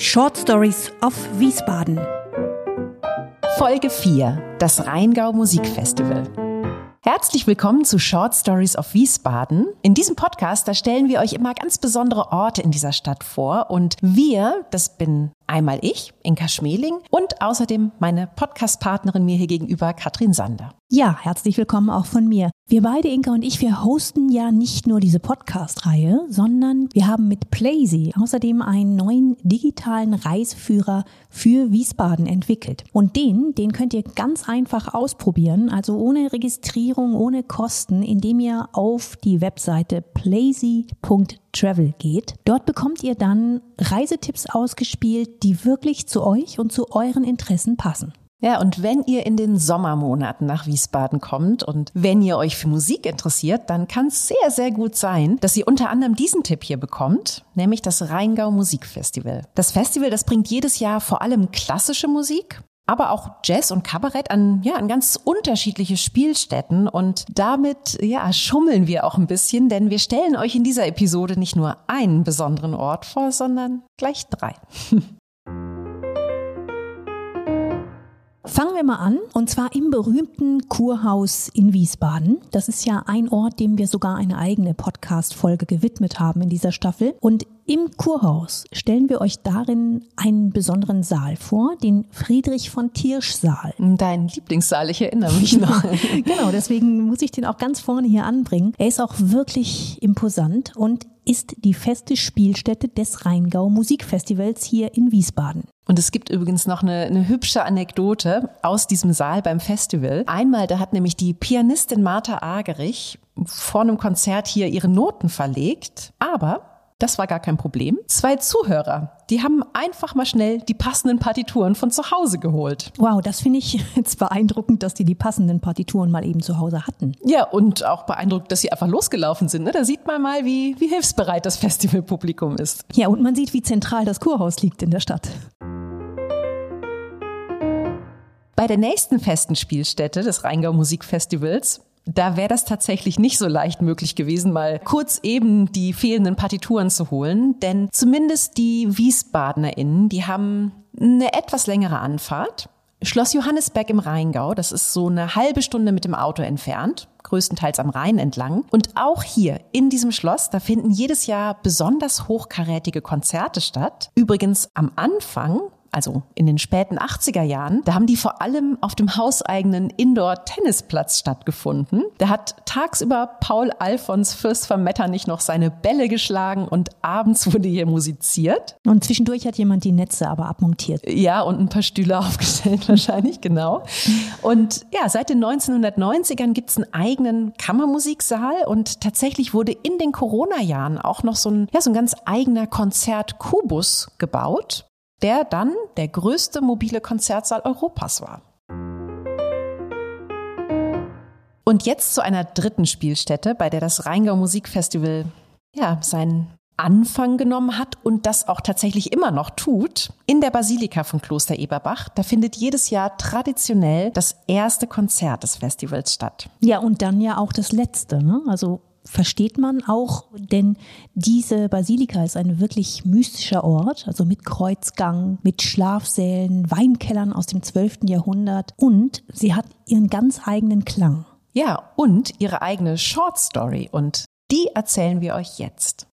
Short Stories of Wiesbaden. Folge 4. Das Rheingau Musikfestival. Herzlich willkommen zu Short Stories of Wiesbaden. In diesem Podcast, da stellen wir euch immer ganz besondere Orte in dieser Stadt vor. Und wir, das bin einmal ich, Inka Schmeling, und außerdem meine Podcast-Partnerin mir hier gegenüber, Katrin Sander. Ja, herzlich willkommen auch von mir. Wir beide, Inka und ich, wir hosten ja nicht nur diese Podcast-Reihe, sondern wir haben mit Playsy außerdem einen neuen digitalen Reiseführer für Wiesbaden entwickelt. Und den, den könnt ihr ganz einfach ausprobieren, also ohne Registrierung, ohne Kosten, indem ihr auf die Webseite playsy.travel geht. Dort bekommt ihr dann Reisetipps ausgespielt, die wirklich zu euch und zu euren Interessen passen. Ja, und wenn ihr in den Sommermonaten nach Wiesbaden kommt und wenn ihr euch für Musik interessiert, dann kann es sehr, sehr gut sein, dass ihr unter anderem diesen Tipp hier bekommt, nämlich das Rheingau Musikfestival. Das Festival, das bringt jedes Jahr vor allem klassische Musik, aber auch Jazz und Kabarett an, ja, an ganz unterschiedliche Spielstätten und damit, ja, schummeln wir auch ein bisschen, denn wir stellen euch in dieser Episode nicht nur einen besonderen Ort vor, sondern gleich drei. wir mal an, und zwar im berühmten Kurhaus in Wiesbaden. Das ist ja ein Ort, dem wir sogar eine eigene Podcast-Folge gewidmet haben in dieser Staffel. Und im Kurhaus stellen wir euch darin einen besonderen Saal vor, den Friedrich von Tirsch Saal. Dein Lieblingssaal, ich erinnere mich noch. genau, deswegen muss ich den auch ganz vorne hier anbringen. Er ist auch wirklich imposant und ist die feste Spielstätte des Rheingau Musikfestivals hier in Wiesbaden. Und es gibt übrigens noch eine, eine, hübsche Anekdote aus diesem Saal beim Festival. Einmal, da hat nämlich die Pianistin Martha Agerich vor einem Konzert hier ihre Noten verlegt, aber das war gar kein Problem. Zwei Zuhörer, die haben einfach mal schnell die passenden Partituren von zu Hause geholt. Wow, das finde ich jetzt beeindruckend, dass die die passenden Partituren mal eben zu Hause hatten. Ja, und auch beeindruckend, dass sie einfach losgelaufen sind. Ne? Da sieht man mal, wie, wie hilfsbereit das Festivalpublikum ist. Ja, und man sieht, wie zentral das Kurhaus liegt in der Stadt. Bei der nächsten festen Spielstätte des Rheingau Musikfestivals da wäre das tatsächlich nicht so leicht möglich gewesen, mal kurz eben die fehlenden Partituren zu holen. Denn zumindest die WiesbadenerInnen, die haben eine etwas längere Anfahrt. Schloss Johannesberg im Rheingau, das ist so eine halbe Stunde mit dem Auto entfernt, größtenteils am Rhein entlang. Und auch hier in diesem Schloss, da finden jedes Jahr besonders hochkarätige Konzerte statt. Übrigens am Anfang also in den späten 80er Jahren, da haben die vor allem auf dem hauseigenen Indoor-Tennisplatz stattgefunden. Da hat tagsüber Paul Alfons Fürst von Metternich noch seine Bälle geschlagen und abends wurde hier musiziert. Und zwischendurch hat jemand die Netze aber abmontiert. Ja, und ein paar Stühle aufgestellt wahrscheinlich, genau. Und ja, seit den 1990ern gibt's einen eigenen Kammermusiksaal und tatsächlich wurde in den Corona-Jahren auch noch so ein, ja, so ein ganz eigener Konzertkubus gebaut der dann der größte mobile Konzertsaal Europas war. Und jetzt zu einer dritten Spielstätte, bei der das Rheingau Musikfestival ja, seinen Anfang genommen hat und das auch tatsächlich immer noch tut. In der Basilika von Kloster Eberbach, da findet jedes Jahr traditionell das erste Konzert des Festivals statt. Ja, und dann ja auch das letzte. Ne? Also versteht man auch, denn diese Basilika ist ein wirklich mystischer Ort, also mit Kreuzgang, mit Schlafsälen, Weinkellern aus dem 12. Jahrhundert und sie hat ihren ganz eigenen Klang. Ja, und ihre eigene Short Story und die erzählen wir euch jetzt.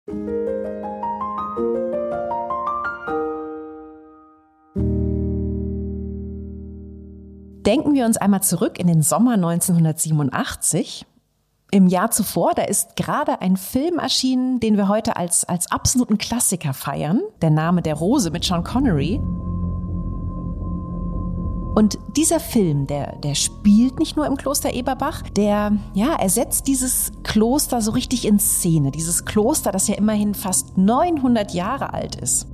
Denken wir uns einmal zurück in den Sommer 1987. Im Jahr zuvor, da ist gerade ein Film erschienen, den wir heute als, als absoluten Klassiker feiern. Der Name der Rose mit Sean Connery. Und dieser Film, der, der spielt nicht nur im Kloster Eberbach, der, ja, er setzt dieses Kloster so richtig in Szene. Dieses Kloster, das ja immerhin fast 900 Jahre alt ist.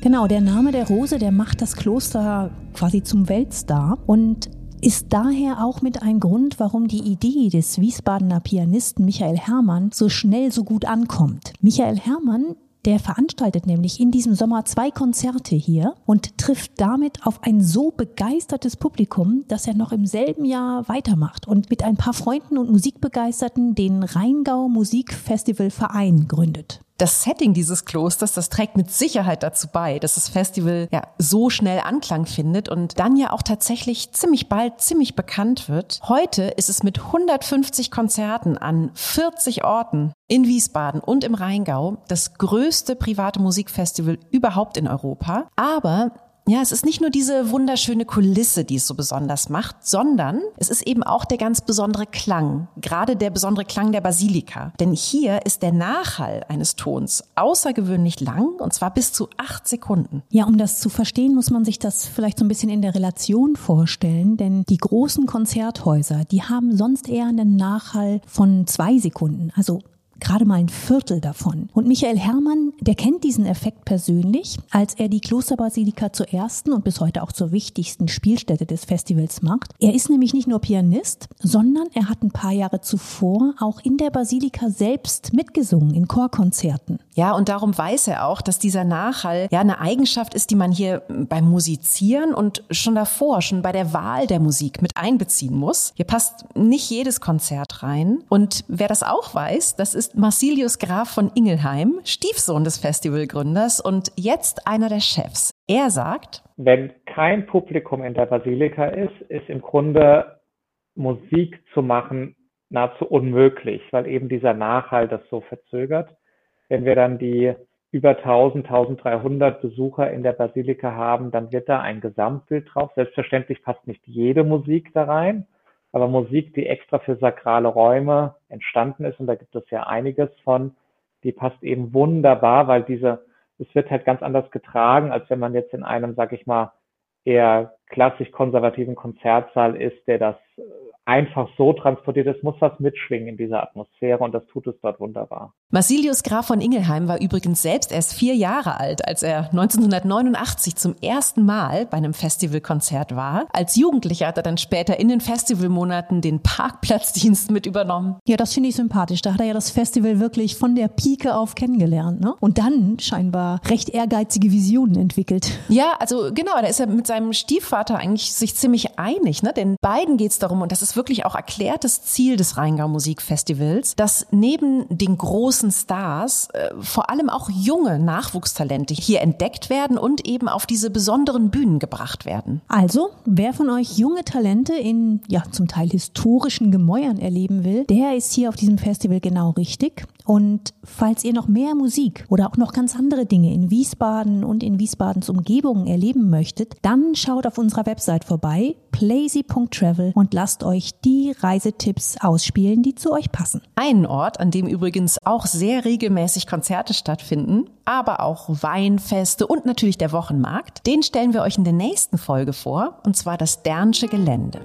Genau, der Name der Rose, der macht das Kloster quasi zum Weltstar. Und ist daher auch mit ein Grund, warum die Idee des Wiesbadener Pianisten Michael Herrmann so schnell so gut ankommt. Michael Herrmann der veranstaltet nämlich in diesem Sommer zwei Konzerte hier und trifft damit auf ein so begeistertes Publikum, dass er noch im selben Jahr weitermacht und mit ein paar Freunden und Musikbegeisterten den Rheingau Musikfestival Verein gründet. Das Setting dieses Klosters, das trägt mit Sicherheit dazu bei, dass das Festival ja so schnell Anklang findet und dann ja auch tatsächlich ziemlich bald ziemlich bekannt wird. Heute ist es mit 150 Konzerten an 40 Orten in Wiesbaden und im Rheingau das größte private Musikfestival überhaupt in Europa. Aber ja, es ist nicht nur diese wunderschöne Kulisse, die es so besonders macht, sondern es ist eben auch der ganz besondere Klang, gerade der besondere Klang der Basilika. Denn hier ist der Nachhall eines Tons außergewöhnlich lang und zwar bis zu acht Sekunden. Ja, um das zu verstehen, muss man sich das vielleicht so ein bisschen in der Relation vorstellen, denn die großen Konzerthäuser, die haben sonst eher einen Nachhall von zwei Sekunden, also gerade mal ein Viertel davon. Und Michael Herrmann, der kennt diesen Effekt persönlich, als er die Klosterbasilika zur ersten und bis heute auch zur wichtigsten Spielstätte des Festivals macht. Er ist nämlich nicht nur Pianist, sondern er hat ein paar Jahre zuvor auch in der Basilika selbst mitgesungen in Chorkonzerten. Ja, und darum weiß er auch, dass dieser Nachhall ja eine Eigenschaft ist, die man hier beim Musizieren und schon davor, schon bei der Wahl der Musik mit einbeziehen muss. Hier passt nicht jedes Konzert rein. Und wer das auch weiß, das ist Marsilius Graf von Ingelheim, Stiefsohn des Festivalgründers und jetzt einer der Chefs. Er sagt, wenn kein Publikum in der Basilika ist, ist im Grunde Musik zu machen nahezu unmöglich, weil eben dieser Nachhall das so verzögert. Wenn wir dann die über 1000, 1300 Besucher in der Basilika haben, dann wird da ein Gesamtbild drauf. Selbstverständlich passt nicht jede Musik da rein, aber Musik, die extra für sakrale Räume entstanden ist, und da gibt es ja einiges von, die passt eben wunderbar, weil diese, es wird halt ganz anders getragen, als wenn man jetzt in einem, sag ich mal, eher klassisch konservativen Konzertsaal ist, der das einfach so transportiert. Es muss was mitschwingen in dieser Atmosphäre und das tut es dort wunderbar. Massilius Graf von Ingelheim war übrigens selbst erst vier Jahre alt, als er 1989 zum ersten Mal bei einem Festivalkonzert war. Als Jugendlicher hat er dann später in den Festivalmonaten den Parkplatzdienst mit übernommen. Ja, das finde ich sympathisch. Da hat er ja das Festival wirklich von der Pike auf kennengelernt. Ne? Und dann scheinbar recht ehrgeizige Visionen entwickelt. Ja, also genau, da ist er mit seinem Stiefvater eigentlich sich ziemlich einig. Ne? Denn beiden geht es darum, und das ist wirklich auch erklärtes Ziel des Rheingau Musikfestivals, dass neben den großen Stars äh, vor allem auch junge Nachwuchstalente hier entdeckt werden und eben auf diese besonderen Bühnen gebracht werden. Also, wer von euch junge Talente in ja zum Teil historischen Gemäuern erleben will, der ist hier auf diesem Festival genau richtig. Und falls ihr noch mehr Musik oder auch noch ganz andere Dinge in Wiesbaden und in Wiesbadens Umgebung erleben möchtet, dann schaut auf unserer Website vorbei, plazy.travel und lasst euch die Reisetipps ausspielen, die zu euch passen. Einen Ort, an dem übrigens auch sehr regelmäßig Konzerte stattfinden, aber auch Weinfeste und natürlich der Wochenmarkt, den stellen wir euch in der nächsten Folge vor, und zwar das Dernsche Gelände.